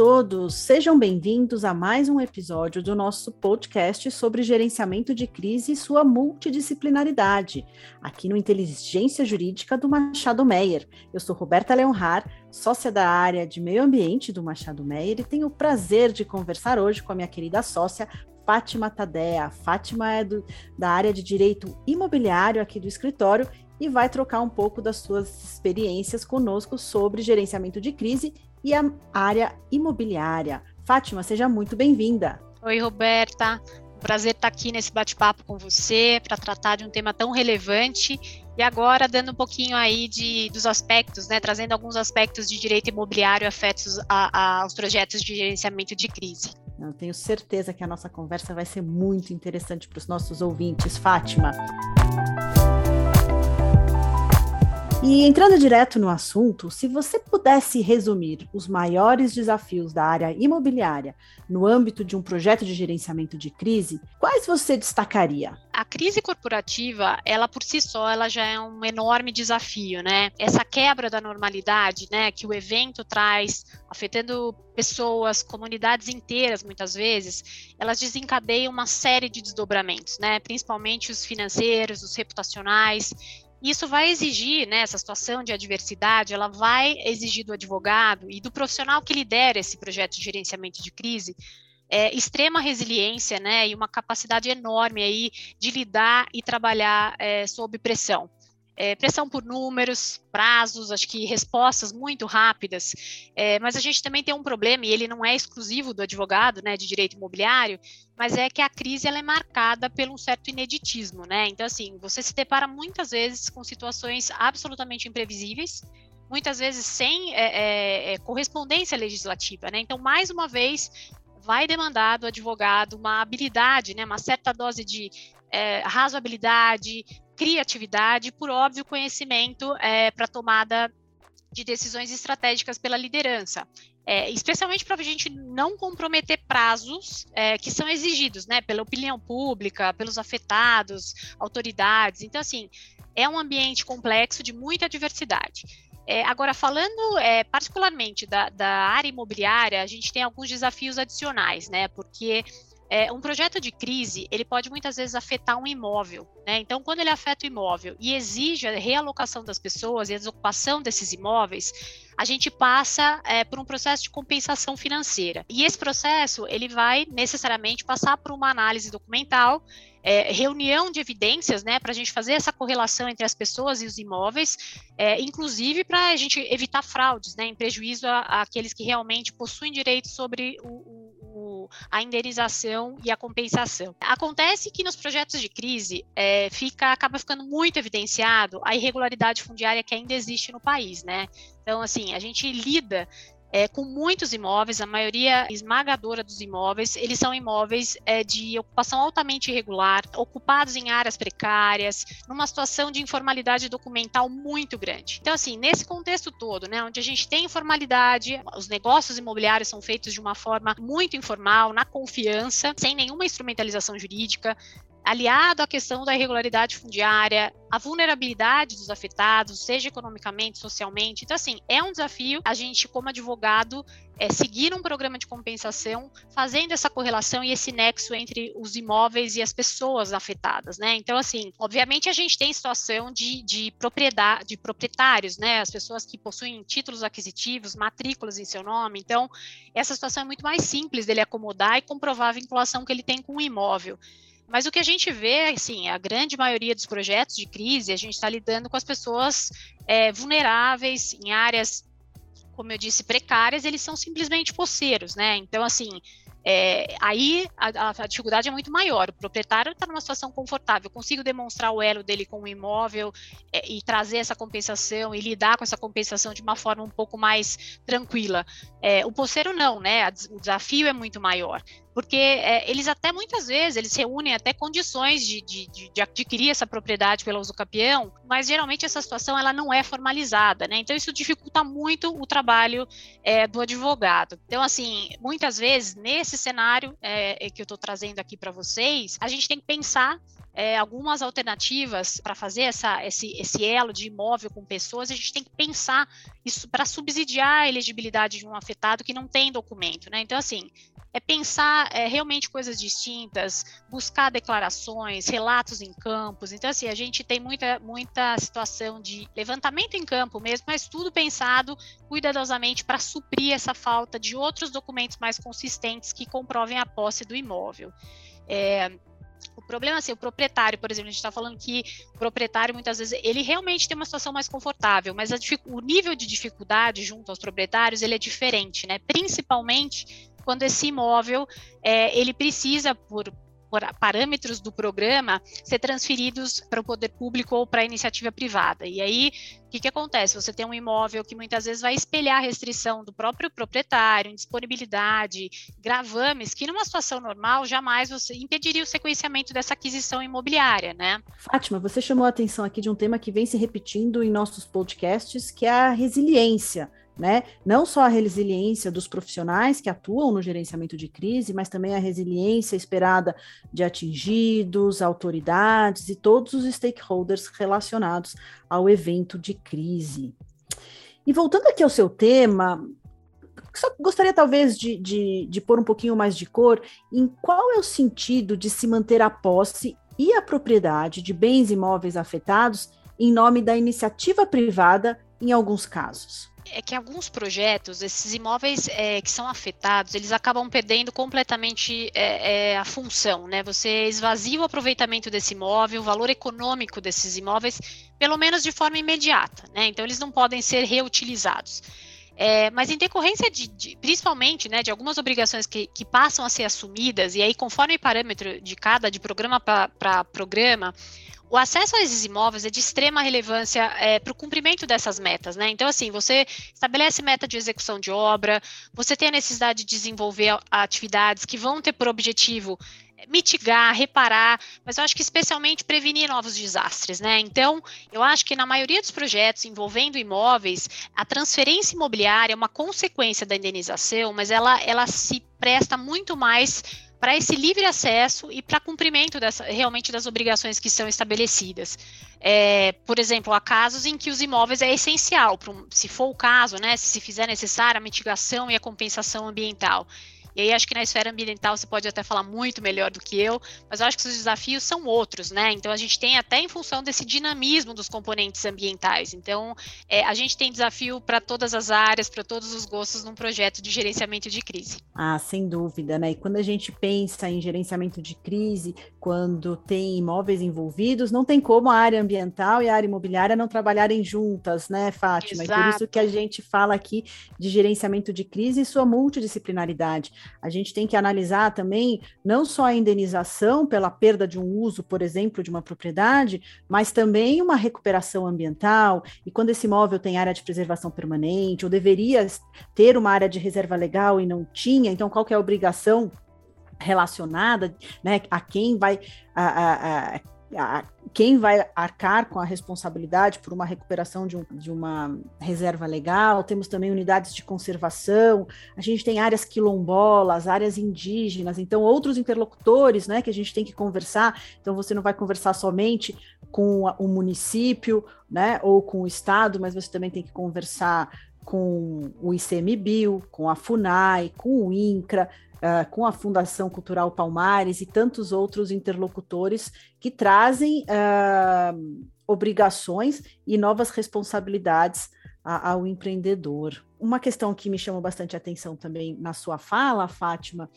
Todos, sejam bem-vindos a mais um episódio do nosso podcast sobre gerenciamento de crise e sua multidisciplinaridade, aqui no Inteligência Jurídica do Machado Meyer. Eu sou Roberta Leonhar, sócia da área de meio ambiente do Machado Meyer e tenho o prazer de conversar hoje com a minha querida sócia Fátima Tadea. Fátima é do, da área de direito imobiliário aqui do escritório e vai trocar um pouco das suas experiências conosco sobre gerenciamento de crise e a área imobiliária. Fátima, seja muito bem-vinda. Oi, Roberta. Prazer estar aqui nesse bate-papo com você para tratar de um tema tão relevante e agora dando um pouquinho aí de, dos aspectos, né, trazendo alguns aspectos de direito imobiliário afetos a, a, aos projetos de gerenciamento de crise. Eu tenho certeza que a nossa conversa vai ser muito interessante para os nossos ouvintes, Fátima. E entrando direto no assunto, se você pudesse resumir os maiores desafios da área imobiliária no âmbito de um projeto de gerenciamento de crise, quais você destacaria? A crise corporativa, ela por si só, ela já é um enorme desafio, né? Essa quebra da normalidade, né, que o evento traz, afetando pessoas, comunidades inteiras, muitas vezes, elas desencadeiam uma série de desdobramentos, né? Principalmente os financeiros, os reputacionais isso vai exigir, né, essa situação de adversidade, ela vai exigir do advogado e do profissional que lidera esse projeto de gerenciamento de crise é, extrema resiliência, né, e uma capacidade enorme aí de lidar e trabalhar é, sob pressão é, pressão por números, prazos, acho que respostas muito rápidas, é, mas a gente também tem um problema, e ele não é exclusivo do advogado, né, de direito imobiliário, mas é que a crise ela é marcada por um certo ineditismo, né, então assim, você se depara muitas vezes com situações absolutamente imprevisíveis, muitas vezes sem é, é, é correspondência legislativa, né, então mais uma vez vai demandar do advogado uma habilidade, né, uma certa dose de é, razoabilidade, criatividade por óbvio, conhecimento é, para tomada de decisões estratégicas pela liderança. É, especialmente para a gente não comprometer prazos é, que são exigidos, né, pela opinião pública, pelos afetados, autoridades. Então, assim, é um ambiente complexo de muita diversidade. É, agora, falando é, particularmente da, da, área imobiliária, a gente tem alguns desafios adicionais, né, porque é, um projeto de crise, ele pode muitas vezes afetar um imóvel, né? Então, quando ele afeta o imóvel e exige a realocação das pessoas e a desocupação desses imóveis, a gente passa é, por um processo de compensação financeira. E esse processo, ele vai necessariamente passar por uma análise documental, é, reunião de evidências, né, para a gente fazer essa correlação entre as pessoas e os imóveis, é, inclusive para a gente evitar fraudes, né, em prejuízo àqueles que realmente possuem direito sobre o, a indenização e a compensação. Acontece que nos projetos de crise é, fica, acaba ficando muito evidenciado a irregularidade fundiária que ainda existe no país, né? Então, assim, a gente lida é, com muitos imóveis, a maioria esmagadora dos imóveis, eles são imóveis é, de ocupação altamente irregular, ocupados em áreas precárias, numa situação de informalidade documental muito grande. Então, assim, nesse contexto todo, né, onde a gente tem informalidade, os negócios imobiliários são feitos de uma forma muito informal, na confiança, sem nenhuma instrumentalização jurídica, aliado à questão da irregularidade fundiária, a vulnerabilidade dos afetados, seja economicamente, socialmente. Então, assim, é um desafio a gente, como advogado, é, seguir um programa de compensação, fazendo essa correlação e esse nexo entre os imóveis e as pessoas afetadas, né? Então, assim, obviamente a gente tem situação de, de propriedade, de proprietários, né? As pessoas que possuem títulos aquisitivos, matrículas em seu nome. Então, essa situação é muito mais simples dele acomodar e comprovar a vinculação que ele tem com o imóvel. Mas o que a gente vê, assim, a grande maioria dos projetos de crise, a gente está lidando com as pessoas é, vulneráveis em áreas, como eu disse, precárias, eles são simplesmente poceiros, né? Então, assim, é, aí a, a, dificuldade é muito maior. O proprietário está numa situação confortável, consigo demonstrar o elo dele com o imóvel é, e trazer essa compensação e lidar com essa compensação de uma forma um pouco mais tranquila. É, o poceiro não, né? O desafio é muito maior. Porque é, eles até muitas vezes eles reúnem até condições de, de, de, adquirir essa propriedade pelo uso capião, mas geralmente essa situação ela não é formalizada, né? Então isso dificulta muito o trabalho é, do advogado. Então assim, muitas vezes nesse cenário é, é que eu estou trazendo aqui para vocês, a gente tem que pensar é, algumas alternativas para fazer essa, esse, esse elo de imóvel com pessoas, a gente tem que pensar isso para subsidiar a elegibilidade de um afetado que não tem documento, né? Então, assim, é pensar é, realmente coisas distintas, buscar declarações, relatos em campos. Então, assim, a gente tem muita, muita situação de levantamento em campo mesmo, mas tudo pensado cuidadosamente para suprir essa falta de outros documentos mais consistentes que comprovem a posse do imóvel. É, o problema é assim, o proprietário, por exemplo, a gente está falando que o proprietário muitas vezes ele realmente tem uma situação mais confortável, mas o nível de dificuldade junto aos proprietários ele é diferente, né? Principalmente quando esse imóvel é, ele precisa por parâmetros do programa ser transferidos para o poder público ou para a iniciativa privada. E aí, o que, que acontece? Você tem um imóvel que muitas vezes vai espelhar a restrição do próprio proprietário, indisponibilidade, gravames, que numa situação normal jamais você impediria o sequenciamento dessa aquisição imobiliária, né? Fátima, você chamou a atenção aqui de um tema que vem se repetindo em nossos podcasts, que é a resiliência né? Não só a resiliência dos profissionais que atuam no gerenciamento de crise, mas também a resiliência esperada de atingidos, autoridades e todos os stakeholders relacionados ao evento de crise. E voltando aqui ao seu tema, só gostaria talvez de, de, de pôr um pouquinho mais de cor em qual é o sentido de se manter a posse e a propriedade de bens imóveis afetados em nome da iniciativa privada em alguns casos é que alguns projetos, esses imóveis é, que são afetados, eles acabam perdendo completamente é, é, a função, né? Você esvazia o aproveitamento desse imóvel, o valor econômico desses imóveis, pelo menos de forma imediata, né? Então eles não podem ser reutilizados. É, mas em decorrência de, de, principalmente, né, de algumas obrigações que, que, passam a ser assumidas, e aí conforme o parâmetro de cada, de programa para programa, o acesso a esses imóveis é de extrema relevância é, para o cumprimento dessas metas, né? Então, assim, você estabelece meta de execução de obra, você tem a necessidade de desenvolver atividades que vão ter por objetivo é, mitigar, reparar, mas eu acho que especialmente prevenir novos desastres, né? Então, eu acho que na maioria dos projetos envolvendo imóveis, a transferência imobiliária é uma consequência da indenização, mas ela, ela se presta muito mais para esse livre acesso e para cumprimento dessa, realmente das obrigações que são estabelecidas. É, por exemplo, há casos em que os imóveis é essencial, um, se for o caso, né, se se fizer necessária a mitigação e a compensação ambiental. E aí acho que na esfera ambiental você pode até falar muito melhor do que eu, mas eu acho que os desafios são outros, né? Então a gente tem até em função desse dinamismo dos componentes ambientais. Então é, a gente tem desafio para todas as áreas, para todos os gostos num projeto de gerenciamento de crise. Ah, sem dúvida, né? E quando a gente pensa em gerenciamento de crise, quando tem imóveis envolvidos, não tem como a área ambiental e a área imobiliária não trabalharem juntas, né, Fátima? Exato. E por isso que a gente fala aqui de gerenciamento de crise e sua multidisciplinaridade. A gente tem que analisar também não só a indenização pela perda de um uso, por exemplo, de uma propriedade, mas também uma recuperação ambiental. E quando esse imóvel tem área de preservação permanente, ou deveria ter uma área de reserva legal e não tinha, então qual que é a obrigação relacionada, né, a quem vai a, a, a, a, quem vai arcar com a responsabilidade por uma recuperação de, um, de, uma reserva legal, temos também unidades de conservação, a gente tem áreas quilombolas, áreas indígenas, então outros interlocutores né, que a gente tem que conversar, então você não vai conversar somente com o município né, ou com o Estado, mas você também tem que conversar com o ICMBio, com a FUNAI, com o INCRA, uh, com a Fundação Cultural Palmares e tantos outros interlocutores que trazem uh, obrigações e novas responsabilidades a, ao empreendedor. Uma questão que me chamou bastante atenção também na sua fala, Fátima,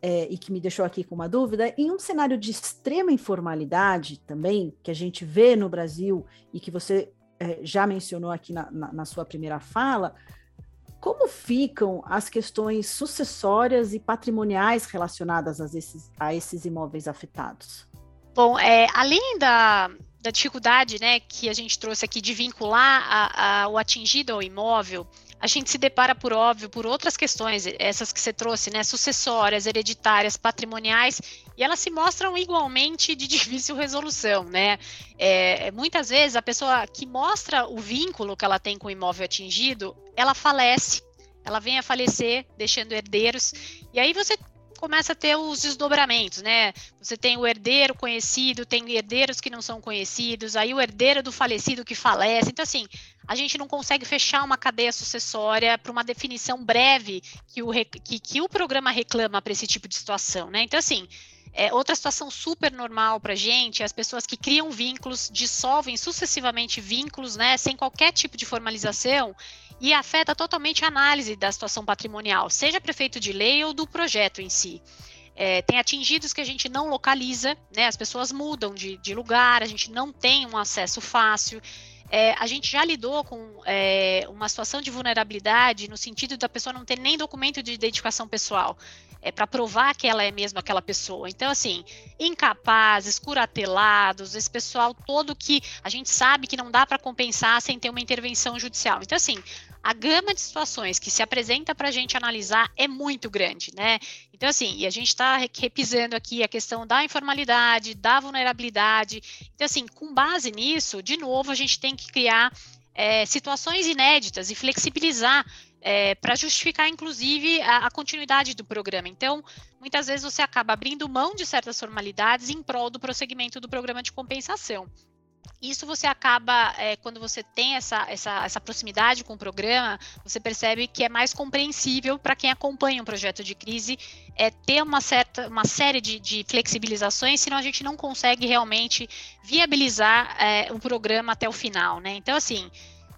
é, e que me deixou aqui com uma dúvida, em um cenário de extrema informalidade também, que a gente vê no Brasil e que você é, já mencionou aqui na, na, na sua primeira fala, como ficam as questões sucessórias e patrimoniais relacionadas a esses, a esses imóveis afetados? Bom, é, além da, da dificuldade né, que a gente trouxe aqui de vincular a, a, o atingido ao imóvel, a gente se depara, por óbvio, por outras questões, essas que você trouxe, né, sucessórias, hereditárias, patrimoniais, e elas se mostram igualmente de difícil resolução, né? É, muitas vezes a pessoa que mostra o vínculo que ela tem com o imóvel atingido, ela falece, ela vem a falecer, deixando herdeiros, e aí você começa a ter os desdobramentos, né? Você tem o herdeiro conhecido, tem herdeiros que não são conhecidos, aí o herdeiro do falecido que falece. Então, assim, a gente não consegue fechar uma cadeia sucessória para uma definição breve que o, que, que o programa reclama para esse tipo de situação, né? Então, assim, é, outra situação super normal para gente é as pessoas que criam vínculos, dissolvem sucessivamente vínculos, né, sem qualquer tipo de formalização, e afeta totalmente a análise da situação patrimonial, seja prefeito de lei ou do projeto em si. É, tem atingidos que a gente não localiza, né, as pessoas mudam de, de lugar, a gente não tem um acesso fácil. É, a gente já lidou com é, uma situação de vulnerabilidade no sentido da pessoa não ter nem documento de identificação pessoal é, para provar que ela é mesmo aquela pessoa. Então, assim, incapazes, curatelados, esse pessoal todo que a gente sabe que não dá para compensar sem ter uma intervenção judicial. Então, assim, a gama de situações que se apresenta para a gente analisar é muito grande, né? Então, assim, e a gente está repisando aqui a questão da informalidade, da vulnerabilidade. Então, assim, com base nisso, de novo, a gente tem que criar é, situações inéditas e flexibilizar é, para justificar, inclusive, a, a, continuidade do programa. Então, muitas vezes você acaba abrindo mão de certas formalidades em prol do prosseguimento do programa de compensação. Isso você acaba, é, quando você tem essa, essa, essa proximidade com o programa, você percebe que é mais compreensível para quem acompanha um projeto de crise é, ter uma certa uma série de, de flexibilizações, senão a gente não consegue realmente viabilizar é, o programa até o final. Né? Então, assim,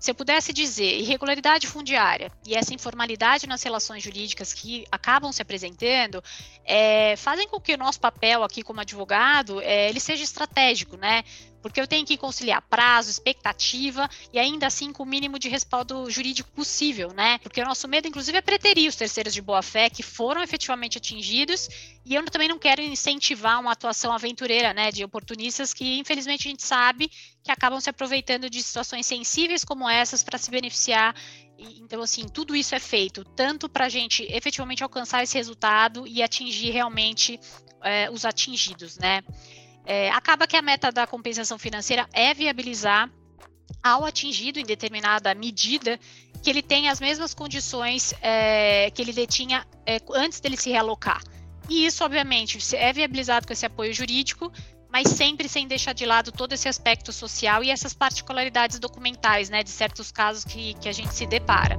se eu pudesse dizer irregularidade fundiária e essa informalidade nas relações jurídicas que acabam se apresentando, é, fazem com que o nosso papel aqui como advogado é, ele seja estratégico, né? Porque eu tenho que conciliar prazo, expectativa e ainda assim com o mínimo de respaldo jurídico possível, né? Porque o nosso medo, inclusive, é preterir os terceiros de boa-fé que foram efetivamente atingidos e eu também não quero incentivar uma atuação aventureira, né, de oportunistas que, infelizmente, a gente sabe que acabam se aproveitando de situações sensíveis como essas para se beneficiar então, assim, tudo isso é feito tanto para a gente efetivamente alcançar esse resultado e atingir realmente é, os atingidos, né? É, acaba que a meta da compensação financeira é viabilizar ao atingido em determinada medida que ele tenha as mesmas condições é, que ele detinha é, antes dele se realocar. E isso, obviamente, é viabilizado com esse apoio jurídico, mas sempre sem deixar de lado todo esse aspecto social e essas particularidades documentais, né, de certos casos que, que a gente se depara.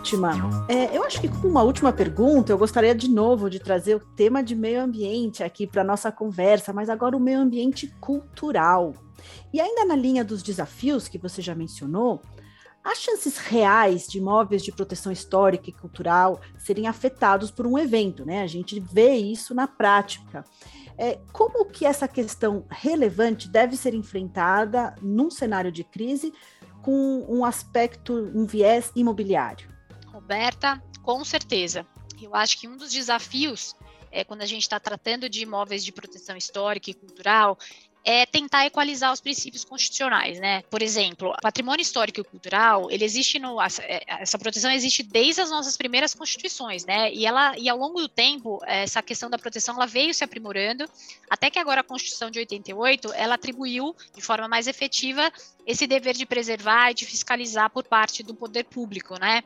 Fátima, é, eu acho que como uma última pergunta, eu gostaria de novo de trazer o tema de meio ambiente aqui para nossa conversa, mas agora o meio ambiente cultural. E ainda na linha dos desafios que você já mencionou, as chances reais de imóveis de proteção histórica e cultural serem afetados por um evento, né? A gente vê isso na prática. É, como que essa questão relevante deve ser enfrentada num cenário de crise com um aspecto, um viés imobiliário? Roberta, com certeza. Eu acho que um dos desafios é, quando a gente está tratando de imóveis de proteção histórica e cultural é tentar equalizar os princípios constitucionais, né? Por exemplo, patrimônio histórico e cultural, ele existe no é, essa proteção existe desde as nossas primeiras constituições, né? E ela e ao longo do tempo essa questão da proteção ela veio se aprimorando, até que agora a Constituição de 88 ela atribuiu de forma mais efetiva esse dever de preservar e de fiscalizar por parte do poder público, né?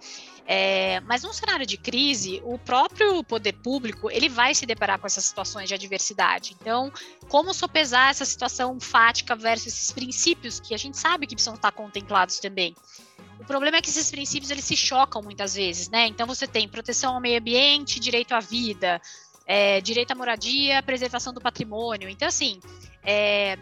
É, mas num cenário de crise, o próprio poder público ele vai se deparar com essas situações de adversidade. Então, como sopesar essa situação fática versus esses princípios que a gente sabe que precisam estar contemplados também? O problema é que esses princípios eles se chocam muitas vezes, né? Então você tem proteção ao meio ambiente, direito à vida, é, direito à moradia, preservação do patrimônio. Então, assim, é,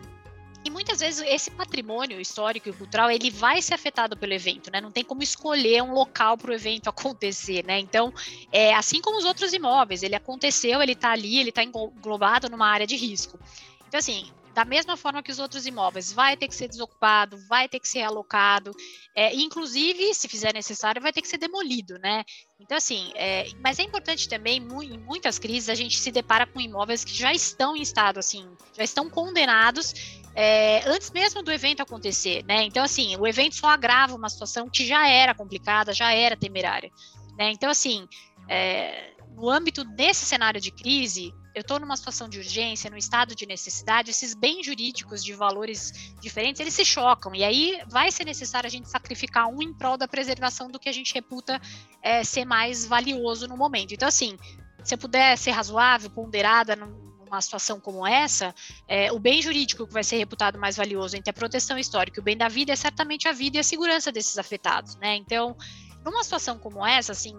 e muitas vezes esse patrimônio histórico e cultural ele vai ser afetado pelo evento, né? Não tem como escolher um local para o evento acontecer, né? Então, é, assim como os outros imóveis, ele aconteceu, ele está ali, ele está englobado numa área de risco. Então, assim, da mesma forma que os outros imóveis, vai ter que ser desocupado, vai ter que ser alocado, é, inclusive, se fizer necessário, vai ter que ser demolido, né? Então, assim, é, mas é importante também, em muitas crises, a gente se depara com imóveis que já estão em estado, assim, já estão condenados é, antes mesmo do evento acontecer, né? Então, assim, o evento só agrava uma situação que já era complicada, já era temerária, né? Então, assim, é, no âmbito desse cenário de crise, eu estou numa situação de urgência, num estado de necessidade, esses bens jurídicos de valores diferentes, eles se chocam, e aí vai ser necessário a gente sacrificar um em prol da preservação do que a gente reputa é, ser mais valioso no momento. Então, assim, se eu puder ser razoável, ponderada, numa situação como essa, é, o bem jurídico que vai ser reputado mais valioso entre a proteção histórica e o bem da vida é certamente a vida e a segurança desses afetados, né? Então, numa situação como essa, assim,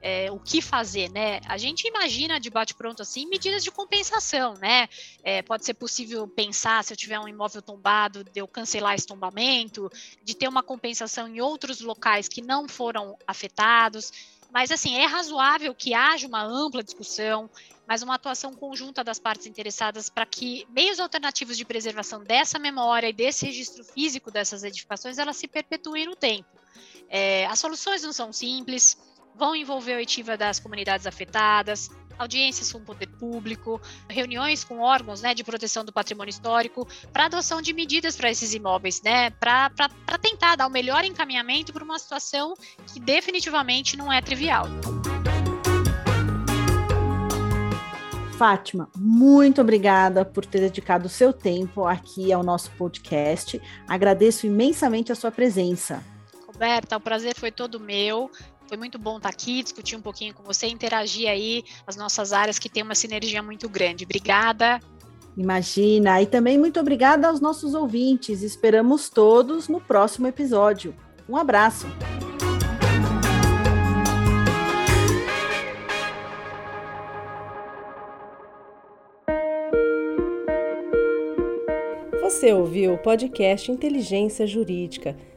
é, o que fazer, né? A gente imagina de bate-pronto, assim, medidas de compensação, né? É, pode ser possível pensar, se eu tiver um imóvel tombado, de eu cancelar esse tombamento, de ter uma compensação em outros locais que não foram afetados. Mas, assim, é razoável que haja uma ampla discussão, mas uma atuação conjunta das partes interessadas para que meios alternativos de preservação dessa memória e desse registro físico dessas edificações, elas se perpetuem no tempo. É, as soluções não são simples, vão envolver a oitiva das comunidades afetadas, audiências com o poder público, reuniões com órgãos né, de proteção do patrimônio histórico, para adoção de medidas para esses imóveis, né, para tentar dar o melhor encaminhamento para uma situação que definitivamente não é trivial. Fátima, muito obrigada por ter dedicado o seu tempo aqui ao nosso podcast. Agradeço imensamente a sua presença. Roberta, o prazer foi todo meu. Foi muito bom estar aqui, discutir um pouquinho com você, interagir aí as nossas áreas que tem uma sinergia muito grande. Obrigada. Imagina, e também muito obrigada aos nossos ouvintes. Esperamos todos no próximo episódio. Um abraço. Você ouviu o podcast Inteligência Jurídica,